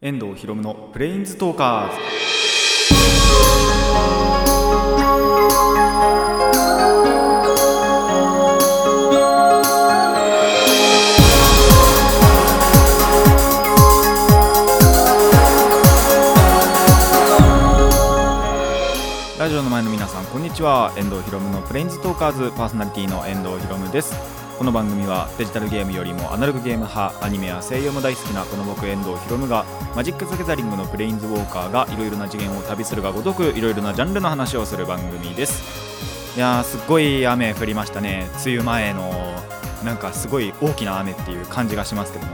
遠藤ひろむのプレインズトーカーズ。ラジオの前の皆さんこんにちは。遠藤ひろむのプレインズトーカーズパーソナリティの遠藤ひろむです。この番組はデジタルゲームよりもアナログゲーム派アニメや声優も大好きなこの僕遠藤ひろむがマジック・ザ・ギャザリングのプレインズウォーカーがいろいろな次元を旅するがごとくいろいろなジャンルの話をする番組です。いやーすっごい雨降りましたね。梅雨前のなんかすごい大きな雨っていう感じがしますけども。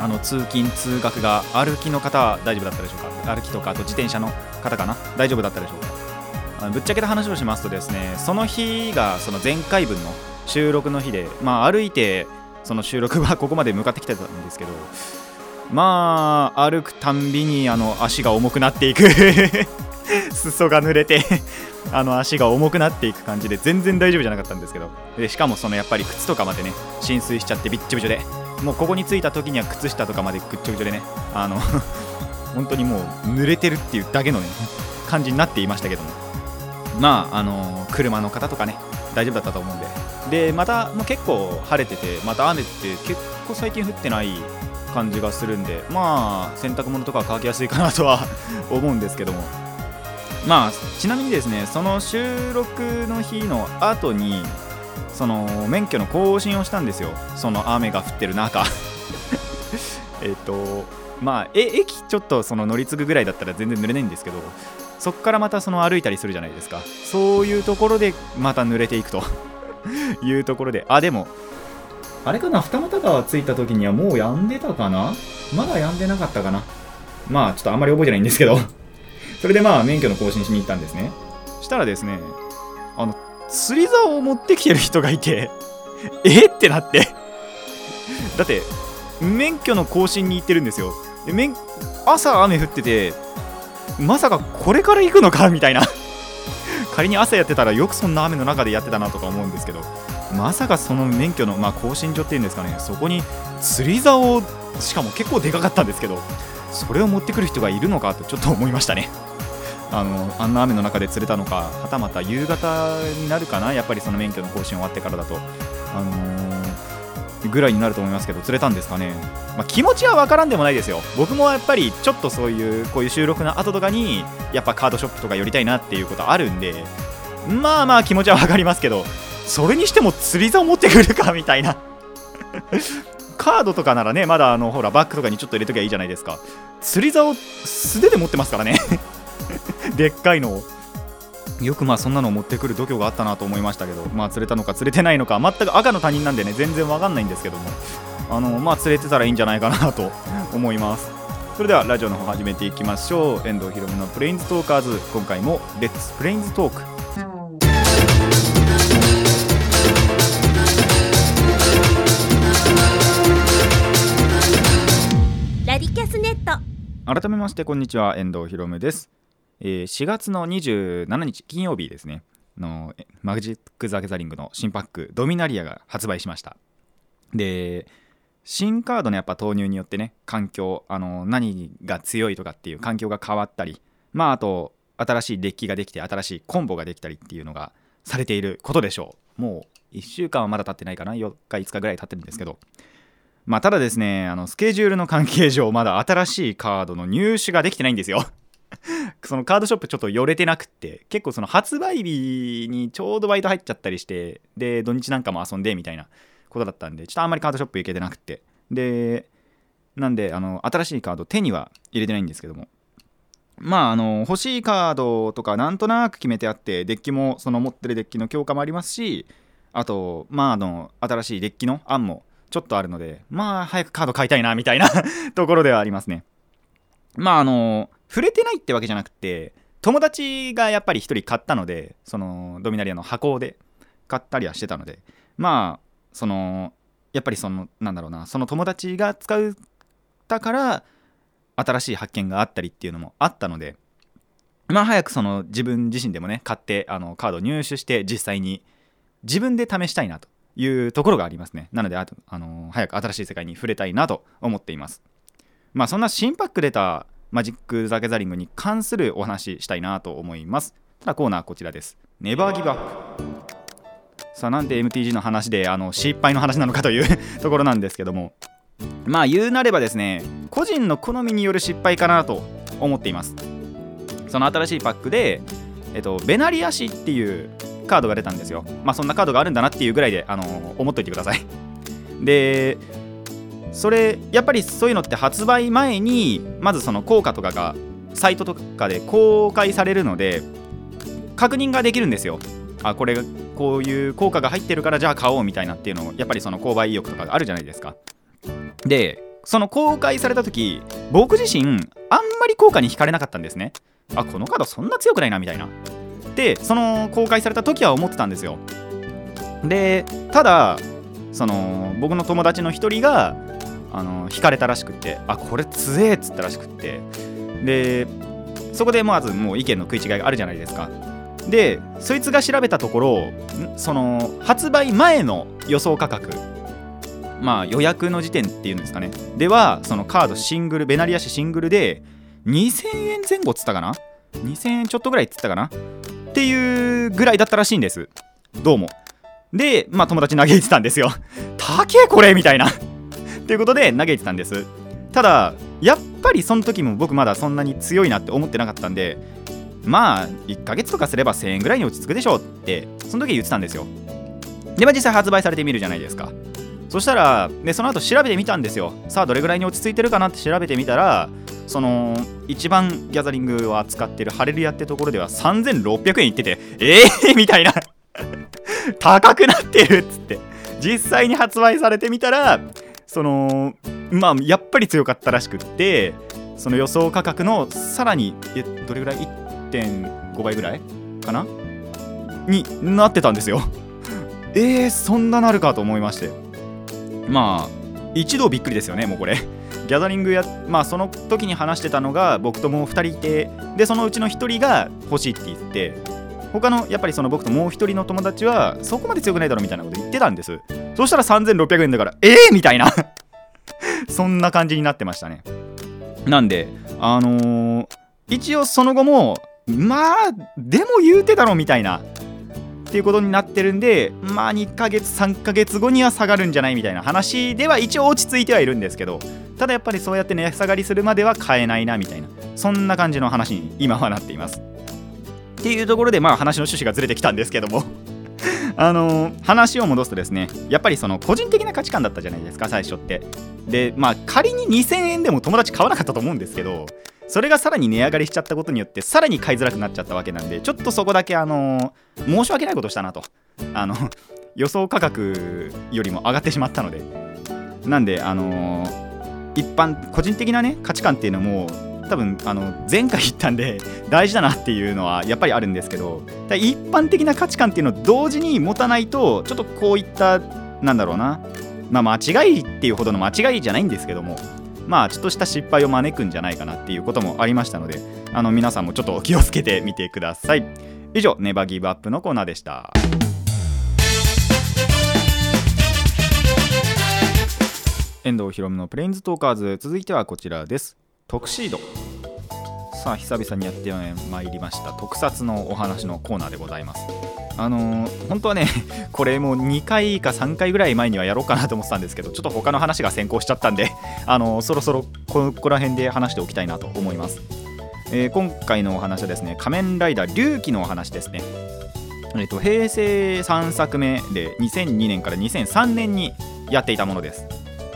あの通勤通学が歩きの方は大丈夫だったでしょうか？歩きとかあと自転車の方かな？大丈夫だったでしょうか？ぶっちゃけた話をしますとですねその日がその前回分の収録の日でまあ歩いてその収録は ここまで向かってきてたんですけどまあ歩くたんびにあの足が重くなっていく。裾が濡れて あの足が重くなっていく感じで全然大丈夫じゃなかったんですけど。でしかもそのやっぱり靴とかまでね浸水しちゃってびっちょびちょで。もうここに着いた時には靴下とかまでぐっちょびちょでねあの本当にもう濡れてるっていうだけのね感じになっていましたけども。まああの車の方とかね大丈夫だったと思うんで。でまたもう結構晴れててまた雨って結構最近降ってない感じがするんでまあ洗濯物とか乾きやすいかなとは 思うんですけども。まあちなみにですねその収録の日の後にその免許の更新をしたんですよ。その雨が降ってる中。えっとまあえ駅ちょっとその乗り継ぐぐらいだったら全然濡れないんですけどそこからまたその歩いたりするじゃないですか。そういうところでまた濡れていくと。いうところで。あでもあれかな二俣川着いた時にはもう止んでたかな？まだ止んでなかったかな。まあちょっとあんまり覚えてないんですけど。それでまあ免許の更新しに行ったんですね。したらですねあの釣り竿を持ってきてる人がいて え？ってなって。だって免許の更新に行ってるんですよ。で免朝雨降っててまさかこれから行くのか？みたいな。仮に朝やってたらよくそんな雨の中でやってたなとか思うんですけどまさかその免許の、まあ、更新所っていうんですかねそこに釣り竿をしかも結構でかかったんですけどそれを持ってくる人がいるのかとちょっと思いましたね。あのあんな雨の中で釣れたのかはたまた夕方になるかなやっぱりその免許の更新終わってからだと。あの、ぐらいになると思いますけど釣れたんですかね、まあ、気持ちは分からんでもないですよ。僕もやっぱりちょっとそういうこういう収録の後とかにやっぱカードショップとか寄りたいなっていうことあるんでまあまあ気持ちは分かりますけどそれにしても釣り竿持ってくるかみたいな。カードとかならねまだあのほらバッグとかにちょっと入れときゃいいじゃないですか。釣り竿素手で持ってますからね。でっかいのを。よくまあそんなのを持ってくる度胸があったなと思いましたけどまあ釣れたのか釣れてないのか全く赤の他人なんでね全然わかんないんですけどもあのまあ釣れてたらいいんじゃないかなと思います。それではラジオの方始めていきましょう。遠藤ひろむのプレインズトーカーズ。今回も Let's Planes Talk ラディキャスネット。改めましてこんにちは。遠藤ひろむです、え4月の27日金曜日ですね。のえマジック・ザ・ギャザリングの新パックドミナリアが発売しました。で新カードのやっぱ投入によってね環境あの何が強いとかっていう環境が変わったりまああと新しいデッキができて新しいコンボができたりっていうのがされていることでしょう。もう1週間はまだ経ってないかな4日5日ぐらい経ってるんですけど。まあただですねあのスケジュールの関係上まだ新しいカードの入手ができてないんですよ。そのカードショップちょっと寄れてなくって結構その発売日にちょうどバイト入っちゃったりしてで土日なんかも遊んでみたいなことだったんでちょっとあんまりカードショップ行けてなくって。でなんであの新しいカード手には入れてないんですけども。まああの欲しいカードとかなんとなく決めてあってデッキもその持ってるデッキの強化もありますしあとまああの新しいデッキの案もちょっとあるのでまあ早くカード買いたいなみたいな ところではありますね。まああの触れてないってわけじゃなくて友達がやっぱり1人買ったのでそのドミナリアの箱で買ったりはしてたのでまあそのやっぱりそのなんだろうなその友達が使ったから新しい発見があったりっていうのもあったのでまあ早くその自分自身でもね買ってあのカード入手して実際に自分で試したいなというところがありますね。なのでああの早く新しい世界に触れたいなと思っています。まあそんな新パック出たマジック・ザ・ギャザリングに関するお話したいなと思います。ただコーナーこちらです。ネバーギブアップさあなんで MTG の話であの失敗の話なのかという ところなんですけども。まあ言うなればですね個人の好みによる失敗かなと思っています。その新しいパックで、えっと、ベナリアシっていうカードが出たんですよ。まあそんなカードがあるんだなっていうぐらいで、あの思っといてください。でそれやっぱりそういうのって発売前にまずその効果とかがサイトとかで公開されるので確認ができるんですよ。あこれこういう効果が入ってるからじゃあ買おうみたいなっていうのをやっぱりその購買意欲とかがあるじゃないですか。でその公開された時僕自身あんまり効果に惹かれなかったんですね。あこのカードそんな強くないなみたいな。でその公開された時は思ってたんですよ。でただその僕の友達の一人があの惹かれたらしくってあこれ強えっつったらしくって。でそこでまずもう意見の食い違いがあるじゃないですか。でそいつが調べたところその発売前の予想価格まあ予約の時点っていうんですかね。ではそのカードシングルベナリアシシングルで2000円前後っつったかな？2000円ちょっとぐらいっつったかな？っていうぐらいだったらしいんです。どうも。でまあ友達嘆いてたんですよ。高えこれ！みたいな。ということで嘆いてたんです。ただやっぱりその時も僕まだそんなに強いなって思ってなかったんでまあ1ヶ月とかすれば1000円ぐらいに落ち着くでしょうってその時言ってたんですよ。でまあ実際発売されてみるじゃないですか。そしたらでその後調べてみたんですよ。さあどれぐらいに落ち着いてるかなって調べてみたらその一番ギャザリングを扱ってるハレルヤってところでは3600円いっててええー、みたいな。高くなってるっつって。実際に発売されてみたらそのまあやっぱり強かったらしくってその予想価格のさらにえどれぐらい？1.5倍ぐらいかな？になってたんですよ。えー、そんななるかと思いまして。まあ一度びっくりですよねもうこれ。ギャザリングやまあその時に話してたのが僕ともう2人いてでそのうちの1人が欲しいって言って他のやっぱりその僕ともう1人の友達はそこまで強くないだろみたいなこと言ってたんです。そしたら3600円だからえー、みたいな。そんな感じになってましたね。なんであのー、一応その後もまあでも言うてだろみたいな。っていうことになってるんでまあ2ヶ月3ヶ月後には下がるんじゃないみたいな。話では一応落ち着いてはいるんですけどただやっぱりそうやって値下がりするまでは買えないなみたいな。そんな感じの話に今はなっています。っていうところでまあ話の趣旨がずれてきたんですけども。あの、話を戻すとですねやっぱりその個人的な価値観だったじゃないですか最初って。でまあ仮に2000円でも友達買わなかったと思うんですけどそれがさらに値上がりしちゃったことによってさらに買いづらくなっちゃったわけなんでちょっとそこだけあの、申し訳ないことしたなと。あの 予想価格よりも上がってしまったので。なんであの、一般個人的なね価値観っていうのも多分あの前回言ったんで 大事だなっていうのはやっぱりあるんですけど一般的な価値観っていうのを同時に持たないとちょっとこういったなんだろうなまあ間違いっていうほどの間違いじゃないんですけどもまあちょっとした失敗を招くんじゃないかなっていうこともありましたのであの皆さんもちょっと気をつけてみてください。以上ネバギブアップのコーナーでした。遠藤ひろむのプレインズトーカーズ。続いてはこちらです。特シード。さあ久々にやってまいりました。特撮のお話のコーナーでございます。あのー、本当はね これもう2回か3回ぐらい前にはやろうかなと思ってたんですけどちょっと他の話が先行しちゃったんで あのー、そろそろここら辺で話しておきたいなと思います、えー、今回のお話はですね仮面ライダー龍騎のお話ですね。えっと、平成3作目で2002年から2003年にやっていたものです。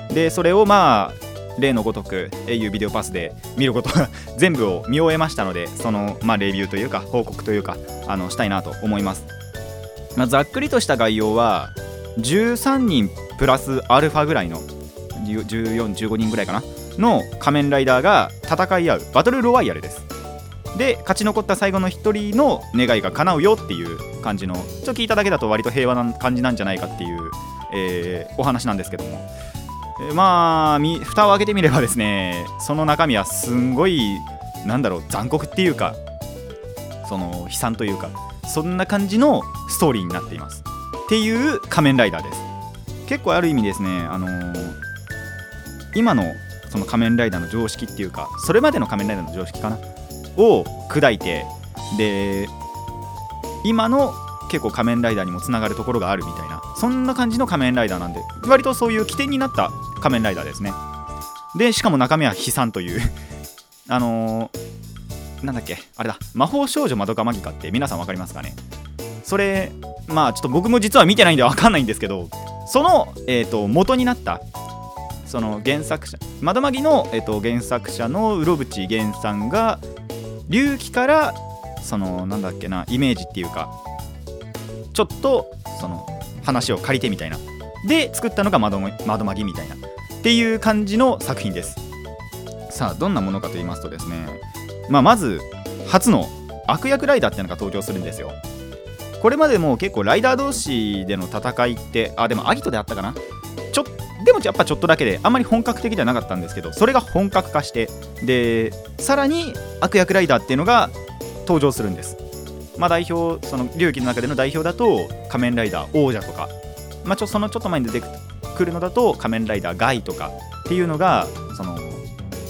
でそれをまあ例のごとく au ビデオパスで見ることが 全部を見終えましたのでその、まあ、レビューというか報告というかあのしたいなと思います、まあ、ざっくりとした概要は13人プラスアルファぐらいの1415人ぐらいかなの仮面ライダーが戦い合うバトルロワイヤルです。で勝ち残った最後の1人の願いが叶うよっていう感じのちょっと聞いただけだと割と平和な感じなんじゃないかっていう、えー、お話なんですけども。まあ蓋を開けてみればですねその中身はすんごいなんだろう残酷っていうかその悲惨というかそんな感じのストーリーになっています。っていう仮面ライダーです。結構ある意味ですねあのー、今のその仮面ライダーの常識っていうかそれまでの仮面ライダーの常識かな？を砕いてで今の結構仮面ライダーにもつながるところがあるみたいなそんな感じの仮面ライダーなんで割とそういう起点になった仮面ライダーですね。でしかも中身は悲惨という。あのー、なんだっけあれだ。魔法少女まどかマギカって皆さん分かりますかね？それまあちょっと僕も実は見てないんで分かんないんですけどその、えーと、元になったその原作者窓マギの、えーと、原作者のうろぶち源さんが隆起からそのなんだっけなイメージっていうかちょっとその話を借りてみたいな。で作ったのが窓窓マギみたいな。っていう感じの作品です。さあどんなものかと言いますとですね、まあ、まず初の悪役ライダーっていうのが登場するんですよ。これまでも結構ライダー同士での戦いってあでもアギトであったかな？ちょでもやっぱちょっとだけであんまり本格的ではなかったんですけどそれが本格化してでさらに悪役ライダーっていうのが登場するんです。まあ代表その隆起の中での代表だと仮面ライダー王者とかまあちょそのちょっと前に出てくるのだと仮面ライダーガイとかっていうのがその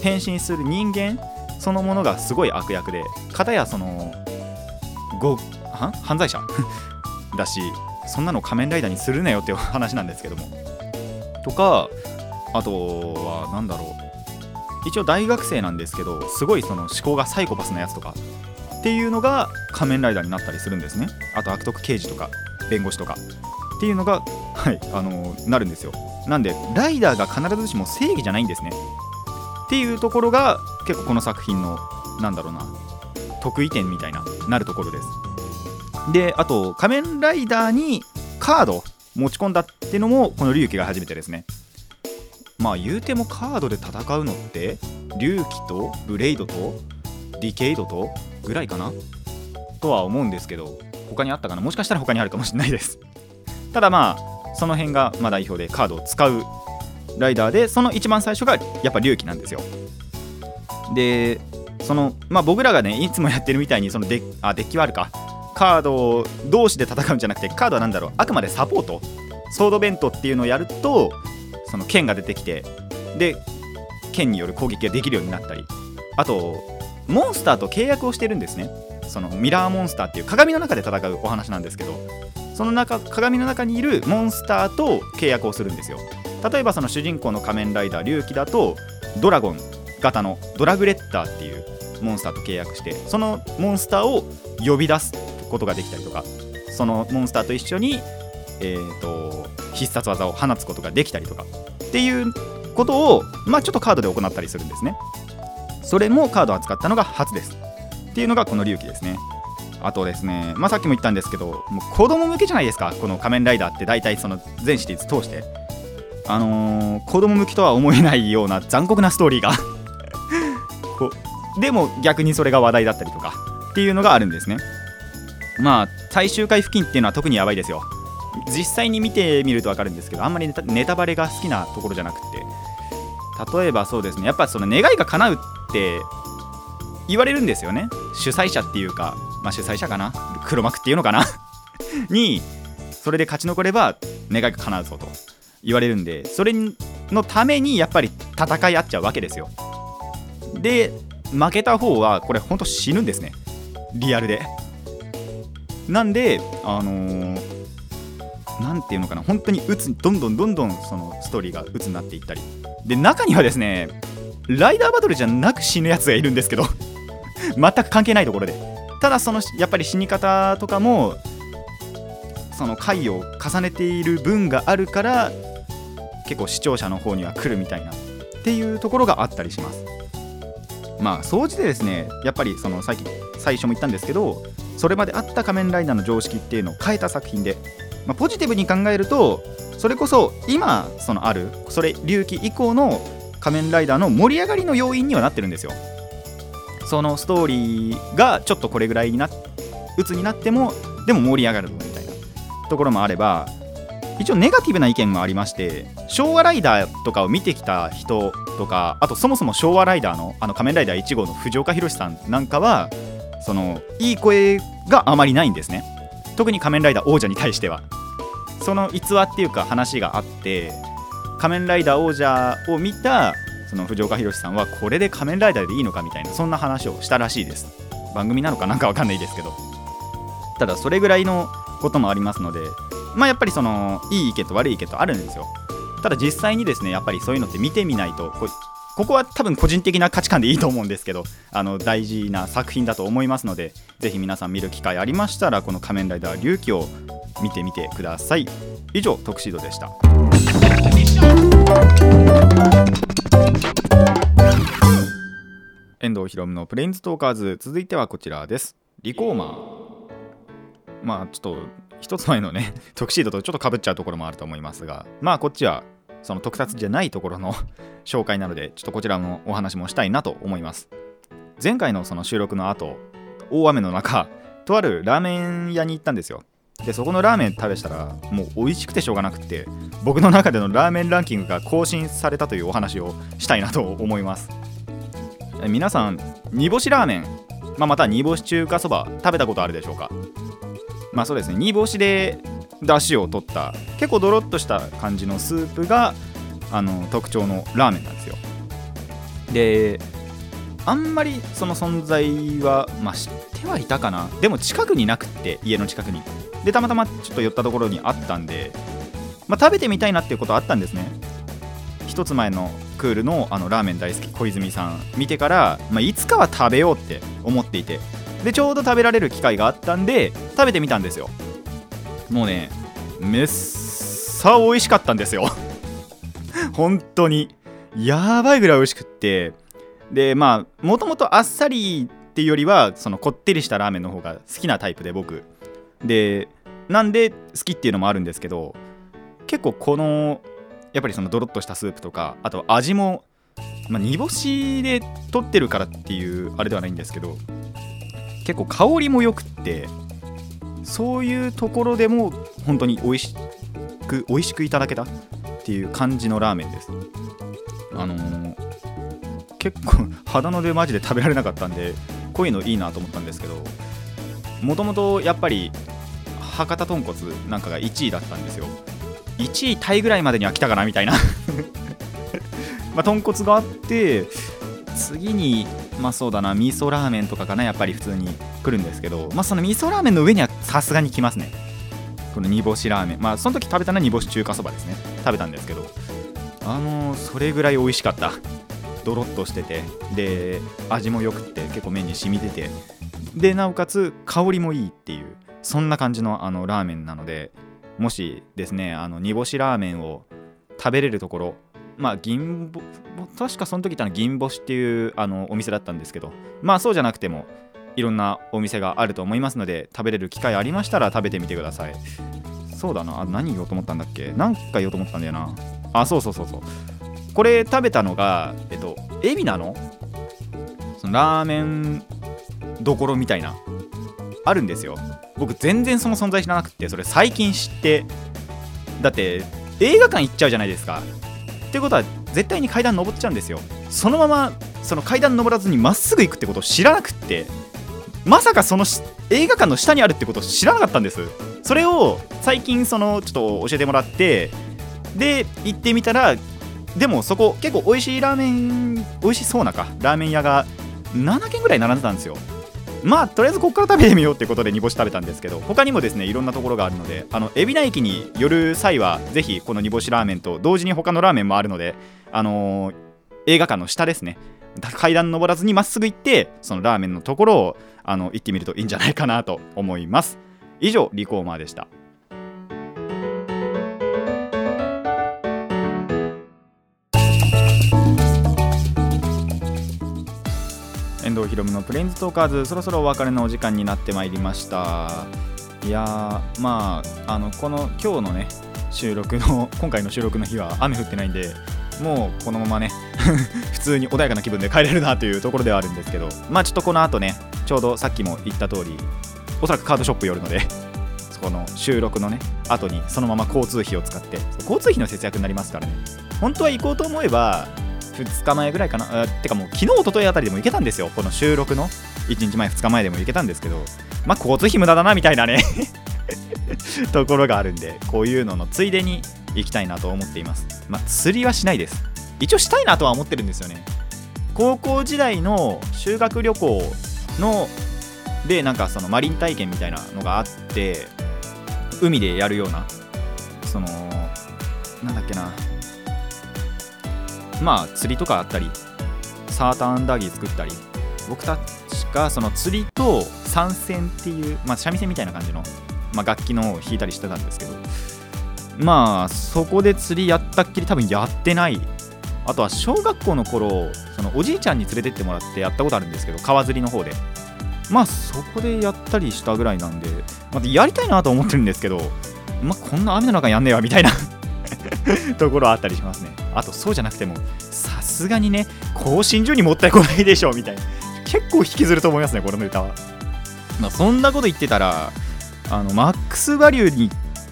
変身する人間そのものがすごい悪役で片やそのご犯罪者？だしそんなの仮面ライダーにするなよっていう話なんですけども。とかあとは何だろう。一応大学生なんですけどすごいその思考がサイコパスなやつとかっていうのが仮面ライダーになったりするんですね。あと悪徳刑事とか弁護士とかっていうのがはいあの、なるんですよ。なんでライダーが必ずしも正義じゃないんですね。っていうところが結構この作品のなんだろうな得意点みたいななるところです。であと仮面ライダーにカード持ち込んだってのもこの龍騎が初めてですね。まあ言うてもカードで戦うのって龍騎とブレイドとディケイドとぐらいかな？とは思うんですけど他にあったかな？もしかしたら他にあるかもしれないです。ただまあその辺がま代表でカードを使うライダーでその一番最初がやっぱ龍騎なんですよ。でそのまあ僕らがねいつもやってるみたいにそのデあデッキはあるか。カード同士で戦うんじゃなくてカードは何だろう。あくまでサポート。ソードベントっていうのをやるとその剣が出てきてで剣による攻撃ができるようになったり。あとモンスターと契約をしてるんですね。そのミラーモンスターっていう鏡の中で戦うお話なんですけど。その中鏡の中にいるモンスターと契約をするんですよ。例えばその主人公の仮面ライダー龍騎だとドラゴン型のドラグレッターっていうモンスターと契約してそのモンスターを呼び出すことができたりとかそのモンスターと一緒に、えーと、必殺技を放つことができたりとかっていうことを、まあ、ちょっとカードで行ったりするんですね。それもカードを扱ったのが初です。っていうのがこの龍騎ですね。あとですね、まあ、さっきも言ったんですけどもう子供向けじゃないですかこの仮面ライダーって大体その全シリーズ通して。あのー、子供向きとは思えないような残酷なストーリーが。こでも逆にそれが話題だったりとかっていうのがあるんですね。まあ最終回付近っていうのは特にやばいですよ。実際に見てみると分かるんですけどあんまりネタバレが好きなところじゃなくて。例えばそうですねやっぱその願いが叶うって言われるんですよね。主催者っていうか。まあ主催者かな？黒幕っていうのかな？にそれで勝ち残れば願いが叶うぞと言われるんでそれのためにやっぱり戦い合っちゃうわけですよ。で負けた方はこれほんと死ぬんですね。リアルで。なんであのー、ていうのかな？本当に鬱どんどんどんどんそのストーリーが鬱になっていったり。で中にはですねライダーバトルじゃなく死ぬやつがいるんですけど。全く関係ないところで。ただそのやっぱり死に方とかもその回を重ねている分があるから結構視聴者の方には来るみたいなっていうところがあったりします。まあ総じてですねやっぱりそのさっき最初も言ったんですけどそれまであった仮面ライダーの常識っていうのを変えた作品で、まあ、ポジティブに考えるとそれこそ今そのあるそれ隆起以降の仮面ライダーの盛り上がりの要因にはなってるんですよ。そのストーリーがちょっとこれぐらいにな鬱になってもでも盛り上がるみたいなところもあれば一応ネガティブな意見もありまして昭和ライダーとかを見てきた人とかあとそもそも昭和ライダーのあの仮面ライダー1号の藤岡弘さんなんかはそのいい声があまりないんですね。特に仮面ライダー王者に対しては。その逸話っていうか話があって仮面ライダー王者を見たその藤岡弘さんはこれで仮面ライダーでいいのかみたいなそんな話をしたらしいです。番組なのかなんかわかんないですけど。ただそれぐらいのこともありますのでまあやっぱりそのいい意見と悪い意見とあるんですよ。ただ実際にですねやっぱりそういうのって見てみないとこここは多分個人的な価値観でいいと思うんですけどあの大事な作品だと思いますのでぜひ皆さん見る機会ありましたらこの「仮面ライダー龍騎」を見てみてください。以上特シードでした。遠藤ひろむのプレインズトーカーズ。続いてはこちらです。リコーマー。まあちょっと一つ前のね 特シードとちょっとかぶっちゃうところもあると思いますが。まあこっちはその特撮じゃないところの 紹介なのでちょっとこちらのお話もしたいなと思います。前回のその収録の後大雨の中とあるラーメン屋に行ったんですよ。でそこのラーメン食べしたらもう美味しくてしょうがなくて僕の中でのラーメンランキングが更新されたというお話をしたいなと思います。皆さん煮干しラーメン、まあ、また煮干し中華そば食べたことあるでしょうか？まあそうですね。煮干しで出汁を取った結構ドロッとした感じのスープがあの特徴のラーメンなんですよ。であんまりその存在は、まあ、知ってはいたかな。でも近くになくって家の近くに。でたまたまちょっと寄ったところにあったんで、まあ、食べてみたいなっていうことあったんですね。一つ前のクールのあのラーメン大好き小泉さん見てから、まあ、いつかは食べようって思っていてでちょうど食べられる機会があったんで食べてみたんですよ。もうねめっさ美味しかったんですよ。本当に。やばいぐらい美味しくって。でまあもともとあっさりっていうよりはそのこってりしたラーメンの方が好きなタイプで僕。でなんで好きっていうのもあるんですけど結構このやっぱりそのドロッとしたスープとかあと味も、まあ、煮干しで取ってるからっていうあれではないんですけど結構香りもよくってそういうところでも本当に美味しく美味しくいただけたっていう感じのラーメンです。あのー、結構肌の出マジで食べられなかったんでこういうのいいなと思ったんですけどもともとやっぱり博多豚骨なんかが1位だったんですよ。1位タイぐらいまでには来たかなみたいな。まあ豚骨があって次にまあそうだな味噌ラーメンとかかなやっぱり普通に来るんですけどまあその味噌ラーメンの上にはさすがに来ますね。この煮干しラーメン。まあその時食べたのは煮干し中華そばですね。食べたんですけどあのー、それぐらい美味しかった。ドロッとしてて。で味もよくて結構麺に染みてて。でなおかつ香りもいいっていうそんな感じのあのラーメンなのでもしですねあの煮干しラーメンを食べれるところまあ銀ぼ確かその時ったの銀星っていうあのお店だったんですけどまあそうじゃなくてもいろんなお店があると思いますので食べれる機会ありましたら食べてみてください。そうだなあ何言おうと思ったんだっけ？何か言おうと思ったんだよな。あそうそうそうそう。これ食べたのがえっと海老名の？そのラーメンどころみたいなあるんですよ。僕全然その存在知らなくてそれ最近知ってだって映画館行っちゃうじゃないですか。ってことは絶対に階段登っちゃうんですよ。そのままその階段登らずにまっすぐ行くってことを知らなくってまさかその映画館の下にあるってことを知らなかったんです。それを最近そのちょっと教えてもらってで行ってみたらでもそこ結構美味しいラーメン美味しそうなかラーメン屋が7軒ぐらい並んでたんですよ。まあとりあえずここから食べてみようってことで煮干し食べたんですけど他にもですねいろんなところがあるのであの海老名駅に寄る際はぜひこの煮干しラーメンと同時に他のラーメンもあるのであのー、映画館の下ですね。階段登らずにまっすぐ行ってそのラーメンのところをあの行ってみるといいんじゃないかなと思います。以上リコーマーでした。遠藤ひろむのプレインズトーカーズ。そろそろお別れのお時間になってまいりました。いやまああのこの今日のね収録の今回の収録の日は雨降ってないんでもうこのままね 普通に穏やかな気分で帰れるなというところではあるんですけどまあちょっとこの後ねちょうどさっきも言った通りおそらくカードショップ寄るので そこの収録のね後にそのまま交通費を使って交通費の節約になりますからね。本当は行こうと思えば2日前ぐらいかな？てかもう昨日一昨日あたりでも行けたんですよ。この収録の1日前2日前でも行けたんですけど。まあ交通費無駄だなみたいなね。ところがあるんでこういうののついでに行きたいなと思っています。まあ釣りはしないです。一応したいなとは思ってるんですよね。高校時代の修学旅行のでなんかそのマリン体験みたいなのがあって海でやるようなそのなんだっけな。まあ釣りとかあったりサーターアンダーギー作ったり僕たちがその釣りと三線っていう、まあ、三味線みたいな感じの、まあ、楽器のを弾いたりしてたんですけどまあそこで釣りやったっきり多分やってない。あとは小学校の頃そのおじいちゃんに連れてってもらってやったことあるんですけど川釣りの方で。まあそこでやったりしたぐらいなんで、まあ、やりたいなと思ってるんですけどまあこんな雨の中やんねえわみたいな。ところあったりしますね。あとそうじゃなくてもさすがにね更新所に持ってこないでしょみたいな。結構引きずると思いますねこのネタは、まあ、そんなこと言ってたらあのマックスバリューに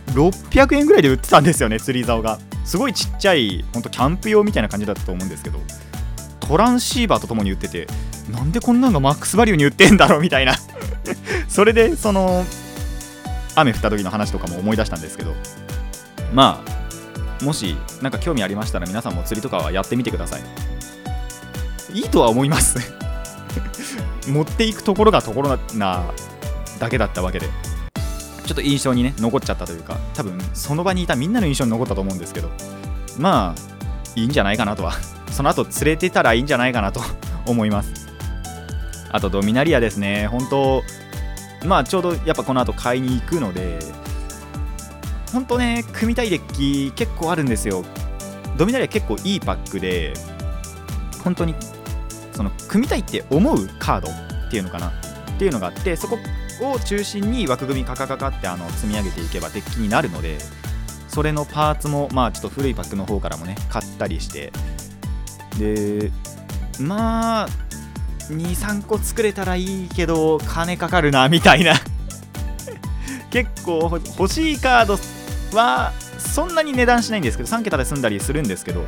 600円ぐらいで売ってたんですよね釣り竿が。すごいちっちゃいほんとキャンプ用みたいな感じだったと思うんですけどトランシーバーとともに売っててなんでこんなのがマックスバリューに売ってんだろうみたいな。それでその雨降った時の話とかも思い出したんですけど。まあもし何か興味ありましたら皆さんも釣りとかはやってみてください。いいとは思います。持っていくところがところなだけだったわけで。ちょっと印象にね残っちゃったというか多分その場にいたみんなの印象に残ったと思うんですけど。まあいいんじゃないかなとは。その後連れてたらいいんじゃないかなと思います。あとドミナリアですね。本当まあちょうどやっぱこの後買いに行くので本当ね組みたいデッキ結構あるんですよ。ドミナリア結構いいパックで本当にその組みたいって思うカードっていうのかな？っていうのがあってそこを中心に枠組みカカカカってあの積み上げていけばデッキになるのでそれのパーツもまあちょっと古いパックの方からもね買ったりして。でまあ23個作れたらいいけど金かかるなみたいな。結構欲しいカードはそんなに値段しないんですけど3桁で済んだりするんですけど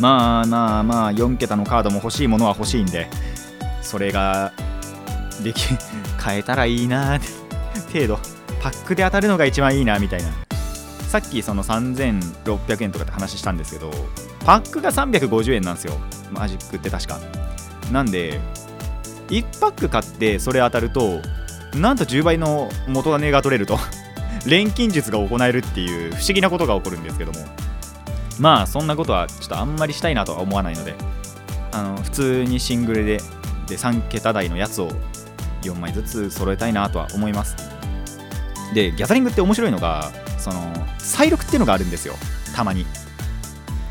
まあまあまあ4桁のカードも欲しいものは欲しいんでそれができ変えたらいいな程度。パックで当たるのが一番いいなみたいな。さっきその3600円とかって話したんですけどパックが350円なんですよ。マジックって確か。なんで1パック買ってそれ当たるとなんと10倍の元金が取れると錬金術が行えるっていう不思議なことが起こるんですけども。まあそんなことはちょっとあんまりしたいなとは思わないので。あの普通にシングルでで3桁台のやつを4枚ずつ揃えたいなとは思います。でギャザリングって面白いのがその再録っていうのがあるんですよ。たまに。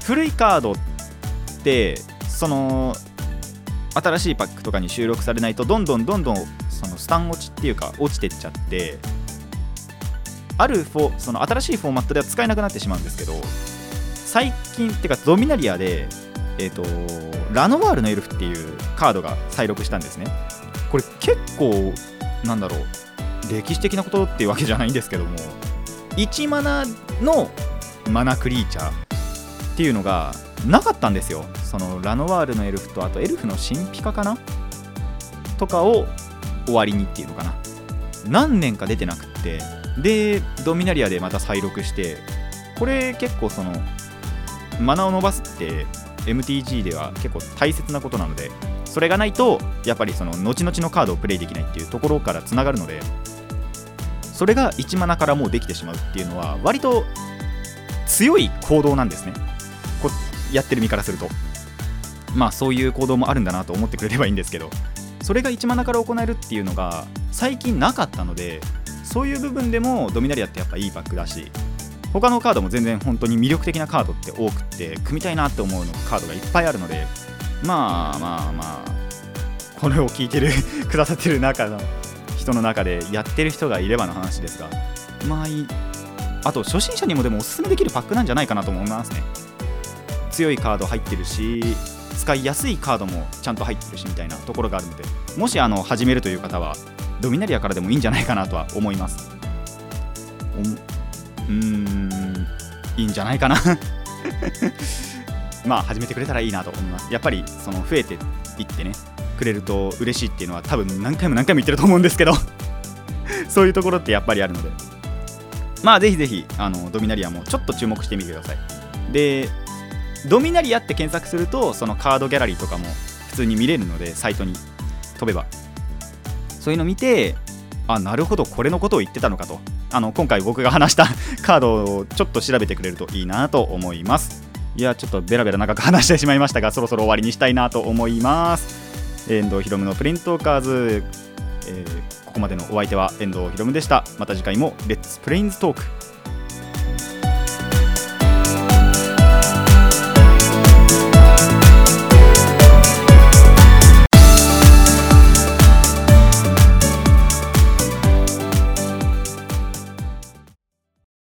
古いカードってその新しいパックとかに収録されないとどんどんどんどんそのスタン落ちっていうか落ちてっちゃってあるフォその新しいフォーマットでは使えなくなってしまうんですけど最近っていうかドミナリアでえっ、ー、とラノワールのエルフっていうカードが再録したんですね。これ結構なんだろう歴史的なことっていうわけじゃないんですけども1マナのマナクリーチャーっていうのがなかったんですよ。そのラノワールのエルフとあとエルフの神秘化かな？とかを終わりにっていうのかな。何年か出てなくってでドミナリアでまた再録してこれ結構そのマナを伸ばすって MTG では結構大切なことなのでそれがないとやっぱりその後々のカードをプレイできないっていうところからつながるのでそれが1マナからもうできてしまうっていうのは割と強い行動なんですね。こやってる身からすると。まあそういう行動もあるんだなと思ってくれればいいんですけどそれが1マナから行えるっていうのが最近なかったのでそういう部分でもドミナリアってやっぱいいバックだし他のカードも全然本当に魅力的なカードって多くって組みたいなって思うのカードがいっぱいあるのでまあまあまあこれを聞いてる くださってる中の人の中でやってる人がいればの話ですがまあいい。あと初心者にもでもおすすめできるパックなんじゃないかなと思いますね。強いカード入ってるし使いやすいカードもちゃんと入ってるしみたいなところがあるのでもしあの始めるという方はドミナリアからでもいいんじゃないかなとは思います。うーんいいんじゃないかな。まあ始めてくれたらいいなと思います。やっぱりその増えていってねくれると嬉しいっていうのは多分何回も何回も言ってると思うんですけど そういうところってやっぱりあるので。まあぜひぜひあのドミナリアもちょっと注目してみてください。でドミナリアって検索するとそのカードギャラリーとかも普通に見れるのでサイトに飛べば。そういうの見てあなるほどこれのことを言ってたのかと。あの今回僕が話した カードをちょっと調べてくれるといいなと思います。いやちょっとベラベラ長く話してしまいましたがそろそろ終わりにしたいなと思います。遠藤ひろむのプリントカーズ、えーここまでのお相手は遠藤ひろむでした。また次回もレッツプレインズトーク